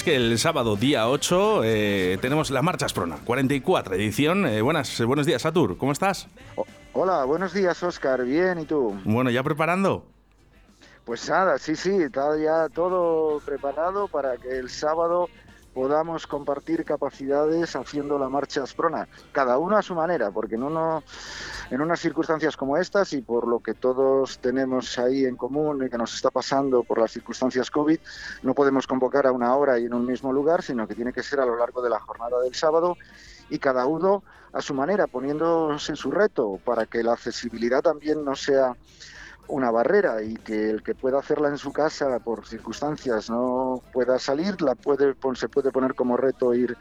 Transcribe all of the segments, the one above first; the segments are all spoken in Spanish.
es que el sábado día 8 eh, tenemos la Marcha Asprona, 44 edición. Eh, buenas, buenos días, Satur, ¿cómo estás? hola, buenos días, Oscar. Bien, ¿y tú? Bueno, ¿ya preparando? Pues nada, sí, sí, está ya todo preparado para que el sábado podamos compartir capacidades haciendo la marcha Asprona, cada uno a su manera, porque en, uno, en unas circunstancias como estas y por lo que todos tenemos ahí en común y que nos está pasando por las circunstancias COVID, no podemos convocar a una hora y en un mismo lugar, sino que tiene que ser a lo largo de la jornada del sábado y cada uno a su manera, poniéndose su reto para que la accesibilidad también no sea una barrera y que el que pueda hacerla en su casa por circunstancias no pueda salir, la puede, se puede poner como reto ir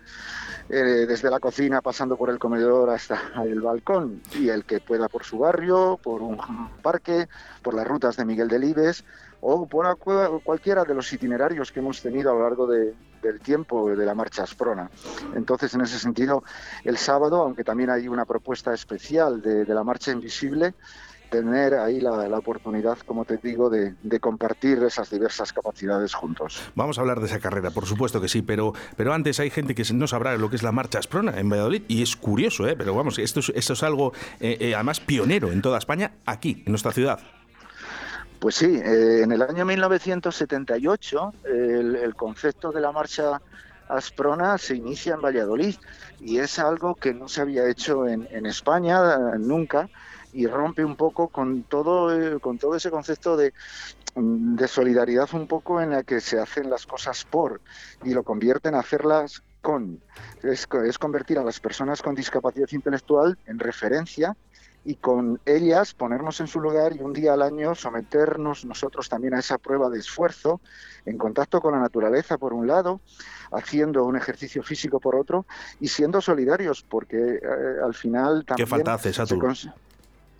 eh, desde la cocina pasando por el comedor hasta el balcón y el que pueda por su barrio, por un parque, por las rutas de Miguel Delibes o por cualquiera de los itinerarios que hemos tenido a lo largo de, del tiempo de la marcha Asprona. Entonces, en ese sentido, el sábado, aunque también hay una propuesta especial de, de la marcha invisible, tener ahí la, oportunidad, como te digo, de, compartir esas diversas capacidades juntos. Vamos a hablar de esa carrera, por supuesto que sí, pero, pero antes hay gente que no sabrá lo que es la marcha Asprona en Valladolid y es curioso, ¿eh? pero vamos, esto es, esto es algo eh, eh, además pionero en toda España, aquí, en nuestra ciudad. Pues sí, eh, en el año 1978 el, el concepto de la marcha Asprona se inicia en Valladolid y es algo que no se había hecho en, en España nunca y rompe un poco con todo, eh, con todo ese concepto de, de solidaridad un poco en la que se hacen las cosas por y lo convierte en hacerlas con. Es, es, convertir a las personas con discapacidad intelectual en referencia y con ellas ponernos en su lugar y un día al año someternos nosotros también a esa prueba de esfuerzo en contacto con la naturaleza por un lado, haciendo un ejercicio físico por otro y siendo solidarios porque eh, al final también... ¿Qué falta hace,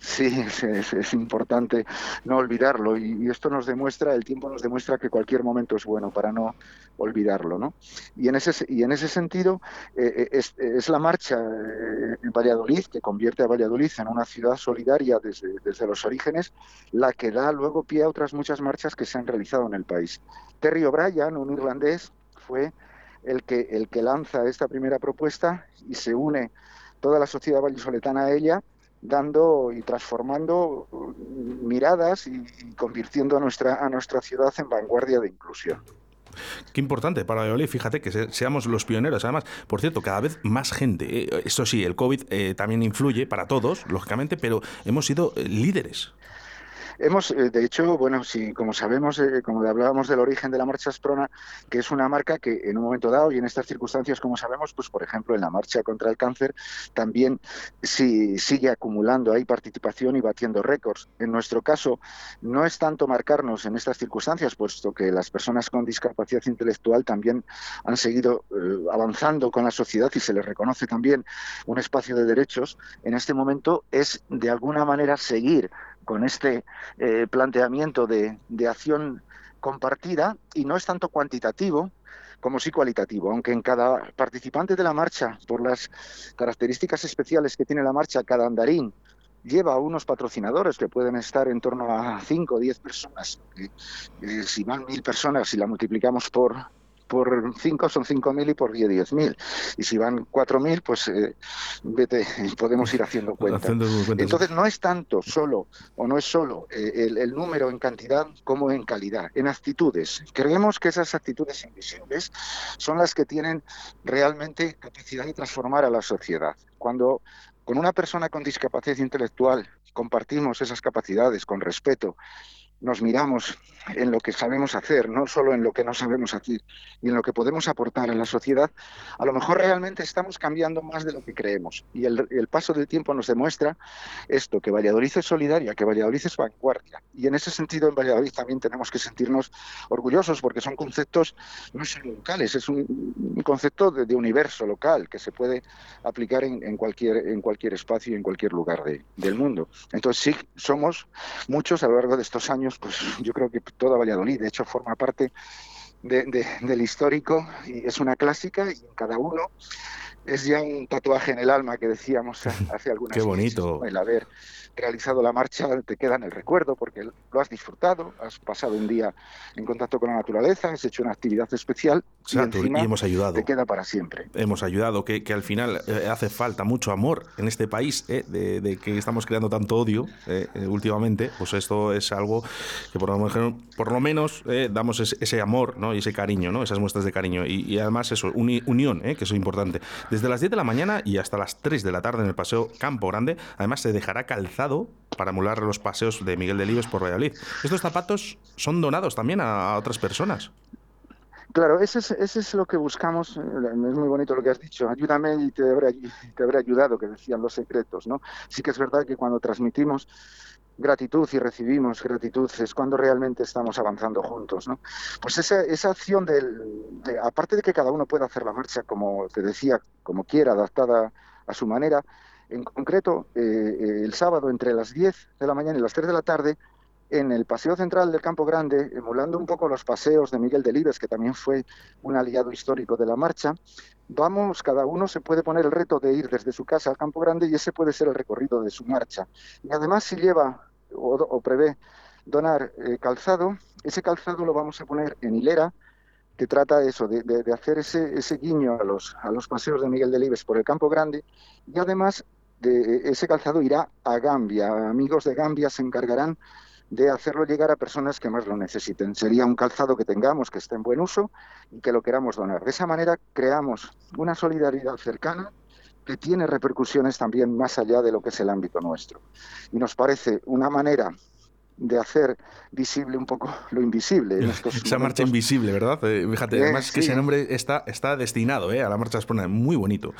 Sí, es, importante no olvidarlo y, esto nos demuestra, el tiempo nos demuestra que cualquier momento es bueno para no olvidarlo, ¿no? Y en ese, y en ese sentido eh, eh, es, la marcha eh, en Valladolid que convierte a Valladolid en una ciudad solidaria desde, desde los orígenes, la que da luego pie a otras muchas marchas que se han realizado en el país. Terry O'Brien, un irlandés, fue el que, el que lanza esta primera propuesta y se une toda la sociedad vallisoletana a ella dando y transformando miradas y, convirtiendo a nuestra, a nuestra ciudad en vanguardia de inclusión. Qué importante para Valladolid, fíjate que seamos los pioneros. Además, por cierto, cada vez más gente. Eh, eso sí, el COVID eh, también influye para todos, lógicamente, pero hemos sido eh, líderes. Hemos, eh, de hecho, bueno, si como sabemos, eh, como hablábamos del origen de la marcha Asprona, que es una marca que en un momento dado y en estas circunstancias, como sabemos, pues por ejemplo en la marcha contra el cáncer, también sí, sigue acumulando ahí participación y batiendo récords. En nuestro caso, no es tanto marcarnos en estas circunstancias, puesto que las personas con discapacidad intelectual también han seguido eh, avanzando con la sociedad y se les reconoce también un espacio de derechos. En este momento es de alguna manera seguir con este eh, planteamiento de, acción compartida y no es tanto cuantitativo como sí cualitativo, aunque en cada participante de la marcha, por las características especiales que tiene la marcha, cada andarín lleva unos patrocinadores que pueden estar en torno a 5 o 10 personas. Eh, si van mil personas y la multiplicamos por, por 5 son 5.000 y por 10 10.000. Y si van 4.000, pues eh, vete, podemos ir haciendo cuenta. Entonces no es tanto solo, o no es solo eh, el, número en cantidad como en calidad, en actitudes. Creemos que esas actitudes invisibles son las que tienen realmente capacidad de transformar a la sociedad. Cuando con una persona con discapacidad intelectual compartimos esas capacidades con respeto, nos miramos en lo que sabemos hacer, no solo en lo que no sabemos hacer y en lo que podemos aportar a la sociedad, a lo mejor realmente estamos cambiando más de lo que creemos. Y el, paso del tiempo nos demuestra esto, que Valladolid es solidaria, que Valladolid es vanguardia. Y en ese sentido en Valladolid también tenemos que sentirnos orgullosos porque son conceptos no solo locales, es un, concepto de, universo local que se puede aplicar en, cualquier, en cualquier espacio y en cualquier lugar del mundo. Entonces sí, somos muchos a lo largo de estos años, pues yo creo que toda Valladolid. De hecho, forma parte del histórico y es una clásica y en cada uno es ya un tatuaje en el alma que decíamos hace algunas Qué bonito. El haber realizado la marcha te queda en el recuerdo porque lo has disfrutado, has pasado un día en contacto con la naturaleza, has hecho una actividad especial y, hemos ayudado. te queda para siempre. Hemos ayudado, que, que al final eh, hace falta mucho amor en este país, eh, de, que estamos creando tanto odio eh, últimamente, pues esto es algo que por lo, por lo menos damos ese, amor ¿no? y ese cariño, ¿no? esas muestras de cariño y, además eso, unión, que eso es importante. Desde las 10 de la mañana y hasta las 3 de la tarde en el Paseo Campo Grande, además se dejará calzado para emular los paseos de Miguel Delibes por Valladolid. Estos zapatos son donados también a, otras personas. Claro, ese es, ese es, lo que buscamos. Eh, es muy bonito lo que has dicho. Ayúdame y te habré, te habré ayudado, que decían los secretos, ¿no? Sí que es verdad que cuando transmitimos gratitud y recibimos gratitud es cuando realmente estamos avanzando juntos, ¿no? Pues esa, esa acción del, de, aparte de que cada uno pueda hacer la marcha como te decía, como quiera, adaptada a su manera, en concreto, eh, eh, el sábado entre las 10 de la mañana y las 3 de la tarde, en el Paseo Central del Campo Grande, emulando un poco los paseos de Miguel Delibes, que también fue un aliado histórico de la marcha, vamos, cada uno se puede poner el reto de ir desde su casa al Campo Grande y ese puede ser el recorrido de su marcha. Y además, si lleva o, prevé donar eh, calzado, ese calzado lo vamos a poner en hilera, que trata eso, de, hacer ese, ese guiño a los, a los paseos de Miguel Delibes por el Campo Grande y además de ese calzado irá a Gambia. Amigos de Gambia se encargarán de hacerlo llegar a personas que más lo necesiten. Sería un calzado que tengamos, que esté en buen uso y que lo queramos donar. De esa manera creamos una solidaridad cercana que tiene repercusiones también más allá de lo que es el ámbito nuestro. Y nos parece una manera de hacer visible un poco lo invisible. Esa marcha invisible, ¿verdad? Eh, fíjate, eh, además que ese nombre está, está destinado eh, a la marcha Esprona, muy bonito.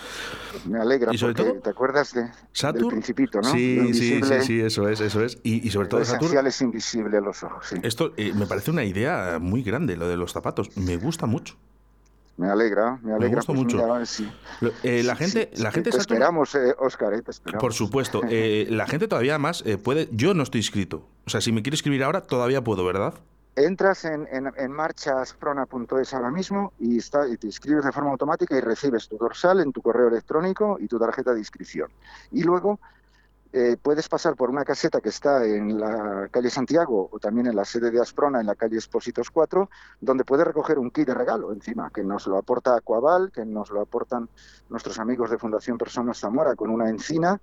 Me alegra, porque te acuerdas de, del principito, ¿no? Sí, sí, sí, sí, eso es, eso es. Y, sobre todo esencial es invisible a los ojos, sí. Esto me parece una idea muy grande, lo de los zapatos. Me gusta mucho. Me alegra, me alegra. Me gusta pues mucho. Eh, la gente, la gente te esperamos, eh, Oscar, eh, te esperamos. Por supuesto. la gente todavía más puede. Yo no estoy inscrito. O sea, si me quiero escribir ahora, todavía puedo, ¿verdad? Entras en, en, marchasprona.es ahora mismo y, está, y te inscribes de forma automática y recibes tu dorsal en tu correo electrónico y tu tarjeta de inscripción. Y luego eh, puedes pasar por una caseta que está en la calle Santiago o también en la sede de Asprona, en la calle Expositos 4, donde puedes recoger un kit de regalo encima, que nos lo aporta Aquaval, que nos lo aportan nuestros amigos de Fundación Personas Zamora con una encina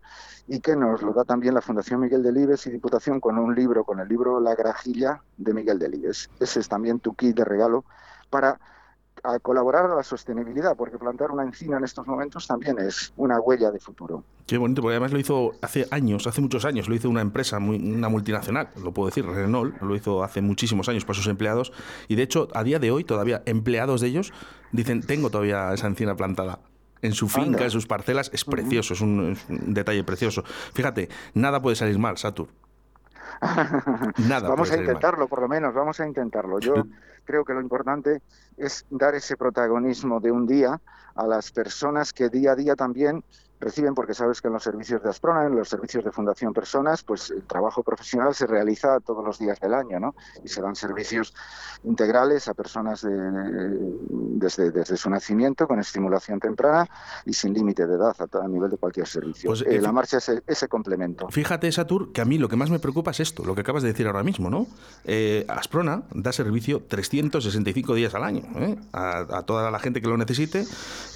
y que nos lo da también la Fundación Miguel Delibes y Diputación con un libro, con el libro La Grajilla de Miguel Delibes. Ese es también tu kit de regalo para a colaborar a la sostenibilidad, porque plantar una encina en estos momentos también es una huella de futuro. Qué bonito, porque además lo hizo hace años, hace muchos años, lo hizo una empresa, muy, una multinacional, lo puedo decir, Renault, lo hizo hace muchísimos años para sus empleados, y de hecho, a día de hoy, todavía empleados de ellos dicen, tengo todavía esa encina plantada en su finca, en sus parcelas, es precioso, es un, detalle precioso. Fíjate, nada puede salir mal, Satur. Nada vamos a intentarlo, por lo menos, vamos a intentarlo. Yo creo que lo importante es dar ese protagonismo de un día a las personas que día a día también reciben, porque sabes que en los servicios de Asprona, en los servicios de Fundación Personas, pues el trabajo profesional se realiza todos los días del año, ¿no? Y se dan servicios integrales a personas desde, desde su nacimiento, con estimulación temprana y sin límite de edad, a, a, nivel de cualquier servicio. Pues, eh, la marcha es ese complemento. Fíjate, Satur, que a mí lo que más me preocupa es esto, lo que acabas de decir ahora mismo, ¿no? Eh, Asprona da servicio 365 días al año ¿eh? a, toda la gente que lo necesite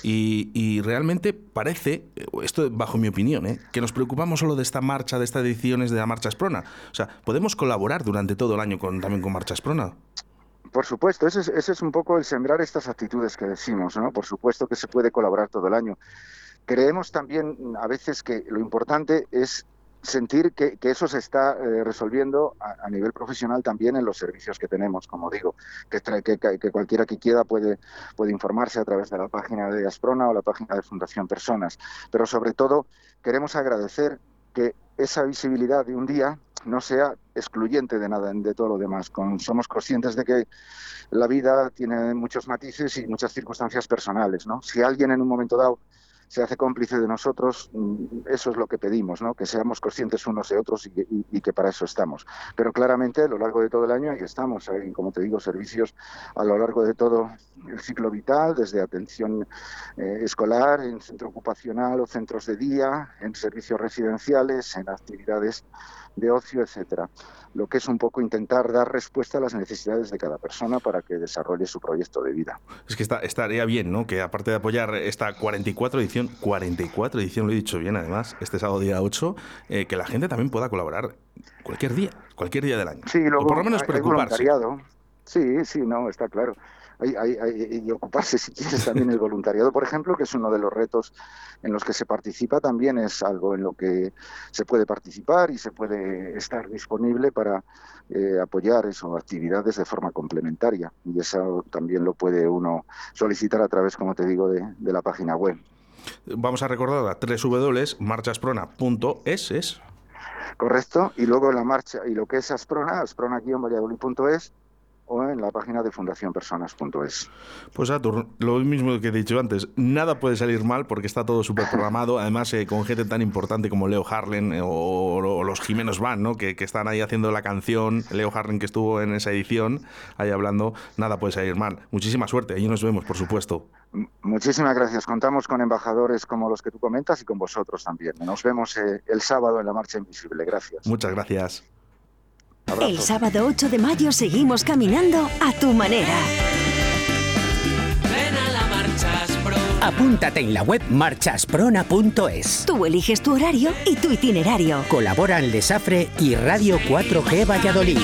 y, y realmente parece esto bajo mi opinión, ¿eh? que nos preocupamos solo de esta marcha, de estas ediciones de la Marcha Esprona. O sea, ¿podemos colaborar durante todo el año con, también con Marcha Esprona? Por supuesto, ese es, ese es un poco el sembrar estas actitudes que decimos, ¿no? Por supuesto que se puede colaborar todo el año. Creemos también a veces que lo importante es sentir que, eso se está eh, resolviendo a, nivel profesional también en los servicios que tenemos, como digo, que, que, cualquiera que quiera puede, informarse a través de la página de Asprona o la página de Fundación Personas. Pero sobre todo queremos agradecer que esa visibilidad de un día no sea excluyente de nada, de todo lo demás. somos conscientes de que la vida tiene muchos matices y muchas circunstancias personales. Si alguien en un momento dado se hace cómplice de nosotros, mm, eso es lo que pedimos, ¿no? que seamos conscientes unos de otros y que, para eso estamos. Pero claramente a lo largo de todo el año ahí estamos, hay, como te digo, servicios a lo largo de todo el ciclo vital, desde atención eh, escolar, en centro ocupacional o centros de día, en servicios residenciales, en actividades de ocio, etcétera. Lo que es un poco intentar dar respuesta a las necesidades de cada persona para que desarrolle su proyecto de vida. Es que está, estaría bien, ¿no? Que aparte de apoyar esta 44 edición, 44 edición, lo he dicho bien además, este sábado día 8, eh, que la gente también pueda colaborar cualquier día, cualquier día del año. Sí, o por lo menos preocuparse. Sí, sí, no, está claro y ocuparse, si quieres, también el voluntariado, por ejemplo, que es uno de los retos en los que se participa, también es algo en lo que se puede participar y se puede estar disponible para eh, apoyar eso, actividades de forma complementaria. Y eso también lo puede uno solicitar a través, como te digo, de, la página web. Vamos a recordar a www.marchasprona.es. Correcto, y luego la marcha, y lo que es Asprona, asprona-valladolid.es, o en la página de fundacionpersonas.es. Pues Artur, lo mismo que he dicho antes, nada puede salir mal porque está todo súper programado, además eh, con gente tan importante como Leo Harlen eh, o, los Jimenos Van, ¿no? Que, que, están ahí haciendo la canción, Leo Harlen que estuvo en esa edición, ahí hablando, nada puede salir mal. Muchísima suerte, allí nos vemos, por supuesto. Muchísimas gracias. Contamos con embajadores como los que tú comentas y con vosotros también. Nos vemos eh, el sábado en la Marcha Invisible. Gracias. Muchas gracias. El sábado 8 de mayo seguimos caminando a tu manera. Apúntate en la web marchasprona.es. Tú eliges tu horario y tu itinerario. Colaboran Lesafre y Radio 4G Valladolid.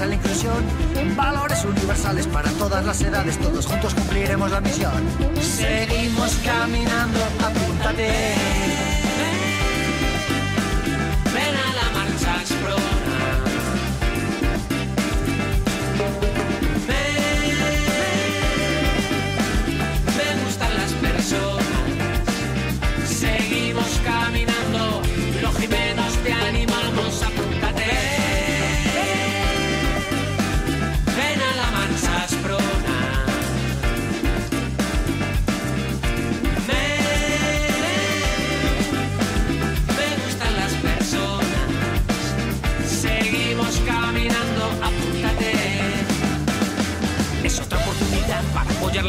a la inclusión. Valores universales para todas las edades, todos juntos cumpliremos la misión. Seguimos caminando, apúntate.